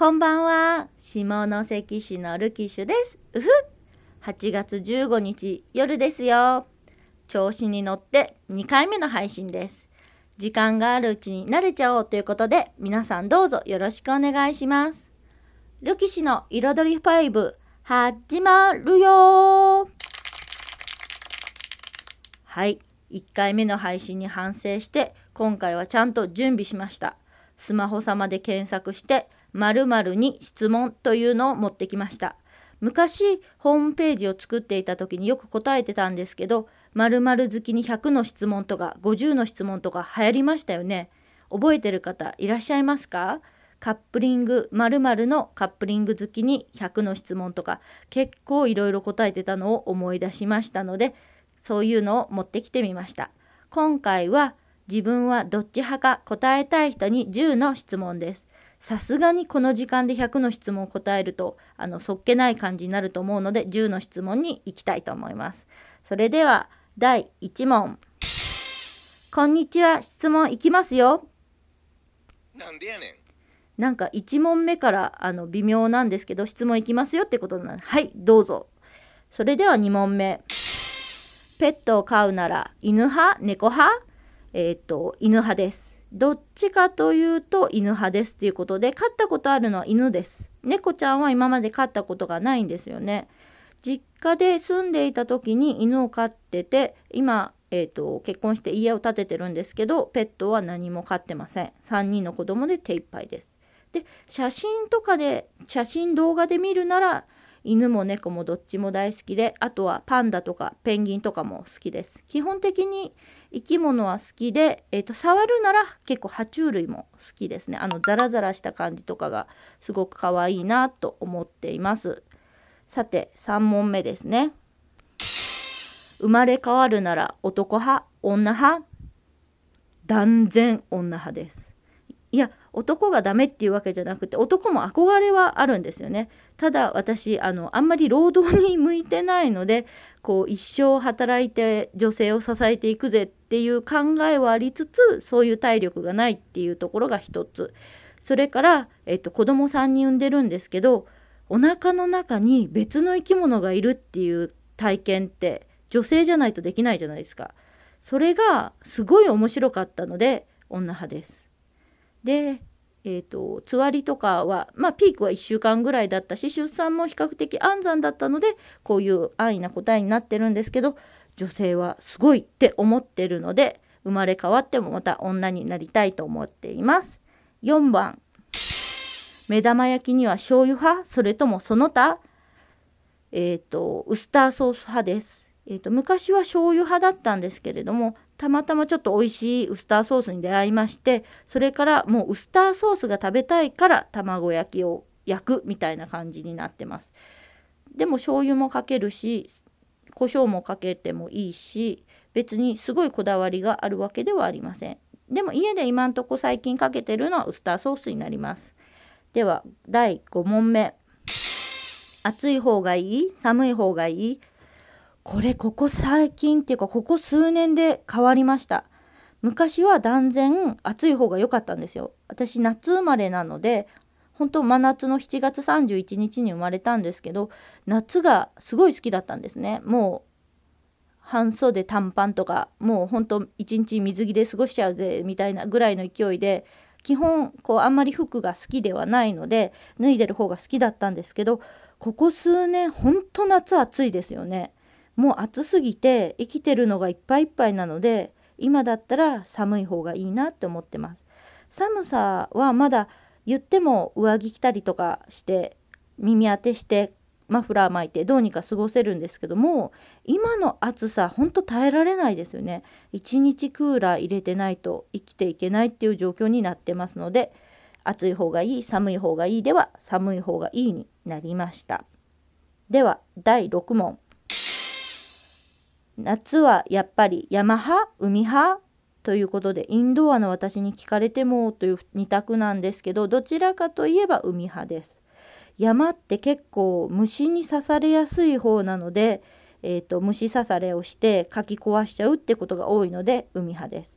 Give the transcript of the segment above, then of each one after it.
こんばんは。下関市のルキッシュです。うふ。8月15日夜ですよ。調子に乗って2回目の配信です。時間があるうちに慣れちゃおうということで皆さんどうぞよろしくお願いします。ルキシの彩り5始まるよ。はい。1回目の配信に反省して今回はちゃんと準備しました。スマホ様で検索して〇〇に質問というのを持ってきました。昔ホームページを作っていた時によく答えてたんですけど〇〇好きに100の質問とか50の質問とか流行りましたよね。覚えてる方いらっしゃいますか？カップリング〇〇のカップリング好きに100の質問とか結構いろいろ答えてたのを思い出しましたのでそういうのを持ってきてみました。今回は自分はどっち派か答えたい人に10の質問です。さすがにこの時間で100の質問を答えるとあのそっけない感じになると思うので10の質問に行きたいと思います。それでは第1問。こんにちは質問いきますよ。なんでやねん。なんか1問目からあの微妙なんですけど質問いきますよってことなのではいどうぞ。それでは2問目。ペットを飼うなら犬派？猫派？えっ、と犬派ですどっちかというと犬派ですっていうことで飼ったことあるのは犬です。猫ちゃんは今まで飼ったことがないんですよね。実家で住んでいた時に犬を飼ってて今えーと、結婚して家を建ててるんですけどペットは何も飼ってません。3人の子供で手一杯です。で写真とかで写真動画で見るなら犬も猫もどっちも大好きであとはパンダとかペンギンとかも好きです。基本的に生き物は好きで、えーと、触るなら結構爬虫類も好きですね。あのザラザラした感じとかがすごく可愛いなと思っています。さて3問目ですね。生まれ変わるなら男派女派？断然女派です。いや男がダメっていうわけじゃなくて男も憧れはあるんですよねただ私あのあんまり労働に向いてないのでこう一生働いて女性を支えていくぜっていう考えはありつつそういう体力がないっていうところが一つそれから、えっと、子供3人産んでるんですけどお腹の中に別の生き物がいるっていう体験って女性じゃないとできないじゃないですか。それがすごい面白かったので女派です。で、えーと、つわりとかは、まあ、ピークは1週間ぐらいだったし出産も比較的安産だったのでこういう安易な答えになってるんですけど女性はすごいって思ってるので生まれ変わってもまた女になりたいと思っています。4番目玉焼きには醤油派それともその他えっ、ー、とウスターソース派です。えーと、昔は醤油派だったんですけれどもたまたまちょっと美味しいウスターソースに出会いましてそれからもうウスターソースが食べたいから卵焼きを焼くみたいな感じになってます。でも醤油もかけるし胡椒もかけてもいいし別にすごいこだわりがあるわけではありません。でも家で今んとこ最近かけてるのはウスターソースになります。では第5問目。暑い方がいい？寒い方がいい？これここ最近っていうかここ数年で変わりました。昔は断然暑い方が良かったんですよ。私夏生まれなので本当真夏の7月31日に生まれたんですけど夏がすごい好きだったんですね。もう半袖短パンとかもうほんと一日水着で過ごしちゃうぜみたいなぐらいの勢いで基本こうあんまり服が好きではないので脱いでる方が好きだったんですけどここ数年ほんと夏暑いですよね。もう暑すぎて生きてるのがいっぱいいっぱいなので今だったら寒い方がいいなって思ってます。寒さはまだ言っても上着着たりとかして耳当てしてマフラー巻いてどうにか過ごせるんですけども今の暑さほんと耐えられないですよね。一日クーラー入れてないと生きていけないっていう状況になってますので暑い方がいい寒い方がいいでは寒い方がいいになりました。では第6問。夏はやっぱり山派海派？ということでインドアの私に聞かれてもという2択なんですけどどちらかといえば海派です。山って結構虫に刺されやすい方なので、えーと、虫刺されをしてかき壊しちゃうってことが多いので海派です。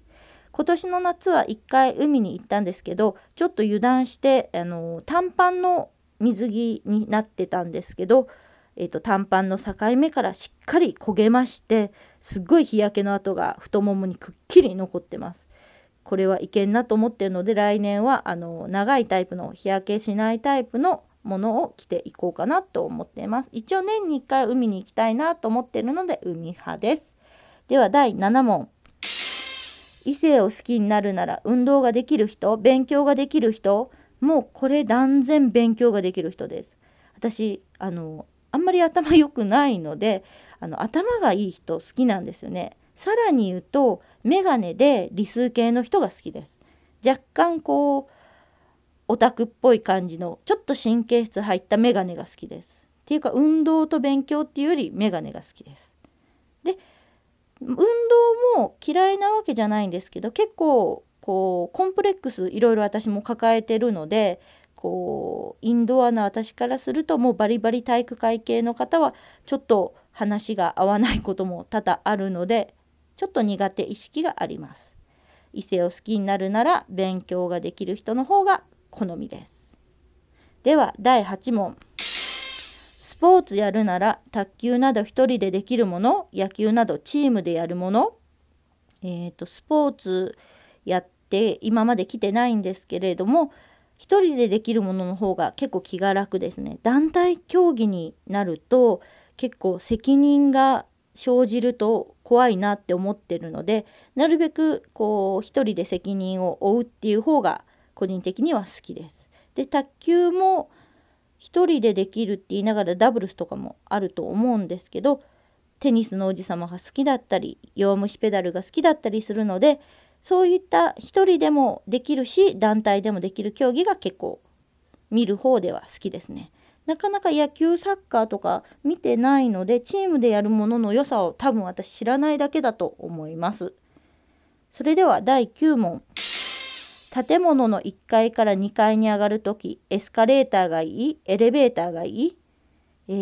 今年の夏は1回海に行ったんですけどちょっと油断してあの短パンの水着になってたんですけど、えーと、短パンの境目からしっかり焦げましてすっごい日焼けの跡が太ももにくっきり残ってます。これはいけんなと思ってるので来年はあの長いタイプの日焼けしないタイプのものを着ていこうかなと思っています。一応年に1回海に行きたいなと思っているので海派です。では第7問。異性を好きになるなら運動ができる人勉強ができる人もうこれ断然勉強ができる人です。私あのあんまり頭良くないのであの頭がいい人好きなんですよね。さらに言うとメガネで理数系の人が好きです。若干こうオタクっぽい感じのちょっと神経質入ったメガネが好きです。っていうか運動と勉強っていうよりメガネが好きです。で運動も嫌いなわけじゃないんですけど結構こうコンプレックスいろいろ私も抱えてるのでこうインドアな私からするともうバリバリ体育会系の方はちょっと話が合わないことも多々あるのでちょっと苦手意識があります。異性を好きになるなら勉強ができる人の方が好みです。では第8問。スポーツやるなら卓球など1人でできるもの野球などチームでやるものえーと、スポーツやって今まで来てないんですけれども1人でできるものの方が結構気が楽ですね。団体競技になると結構責任が生じると怖いなって思ってるのでなるべくこう一人で責任を負うっていう方が個人的には好きです。で卓球も1人でできるって言いながらダブルスとかもあると思うんですけどテニスの王子様が好きだったり弱虫ペダルが好きだったりするのでそういった1人でもできるし団体でもできる競技が結構見る方では好きですね。なかなか野球サッカーとか見てないのでチームでやるものの良さを多分私知らないだけだと思います。それでは第9問。建物の1階から2階に上がるとき、エスカレーターがいい？エレベーターがいい？え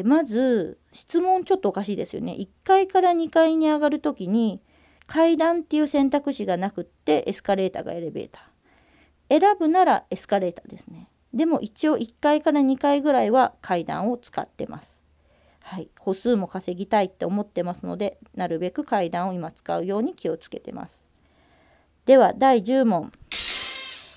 ー、まず、質問ちょっとおかしいですよね。1階から2階に上がるときに、階段っていう選択肢がなくって、エスカレーターがエレベーター。選ぶならエスカレーターですね。でも一応1階から2階ぐらいは階段を使ってます。はい、歩数も稼ぎたいって思ってますので、なるべく階段を今使うように気をつけてます。では第10問。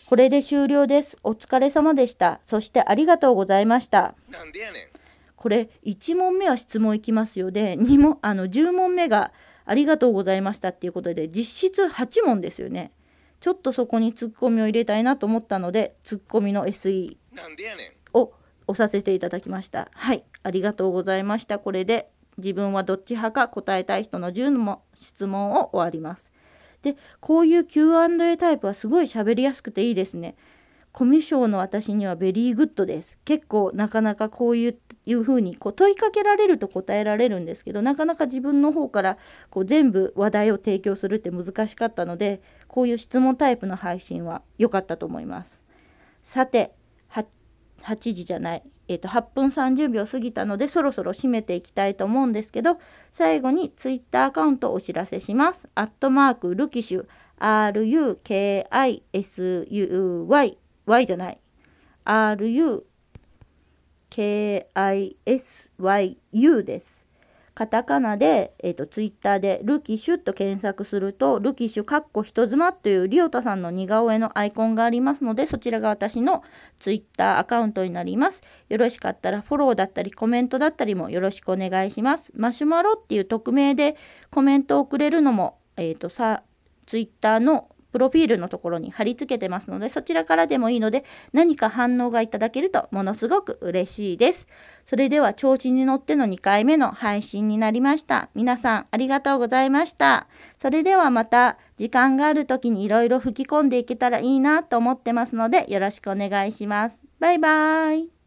これで終了です。お疲れ様でした。そしてありがとうございました。なんでやねん。これ1問目は質問いきますよで2問あの10問目がありがとうございましたっていうことで実質8問ですよね。ちょっとそこにツッコミを入れたいなと思ったのでツッコミの SE を押させていただきました。はい、ありがとうございました。これで自分はどっち派か答えたい人の10の質問を終わります。でこういう Q&A タイプはすごい喋りやすくていいですね。コミュ障の私には very good です。結構なかなかこういういうふうにこう問いかけられると答えられるんですけどなかなか自分の方からこう全部話題を提供するって難しかったのでこういう質問タイプの配信は良かったと思います。さて8時じゃない、えー、と8分30秒過ぎたのでそろそろ締めていきたいと思うんですけど最後に Twitter アカウントをお知らせします。アットマークルキシュ RUKISUY Y じゃない。RUKISYU です。カタカナで、えーと、ツイッターでルキシュと検索するとルキシュかっこ人妻というリオタさんの似顔絵のアイコンがありますのでそちらが私のツイッターアカウントになります。よろしかったらフォローだったりコメントだったりもよろしくお願いします。マシュマロっていう匿名でコメントをくれるのもえっ、ー、とさツイッターのプロフィールのところに貼り付けてますので、そちらからでもいいので、何か反応がいただけるとものすごく嬉しいです。それでは、調子に乗っての2回目の配信になりました。皆さん、ありがとうございました。それではまた、時間がある時にいろいろ吹き込んでいけたらいいなと思ってますので、よろしくお願いします。バイバーイ。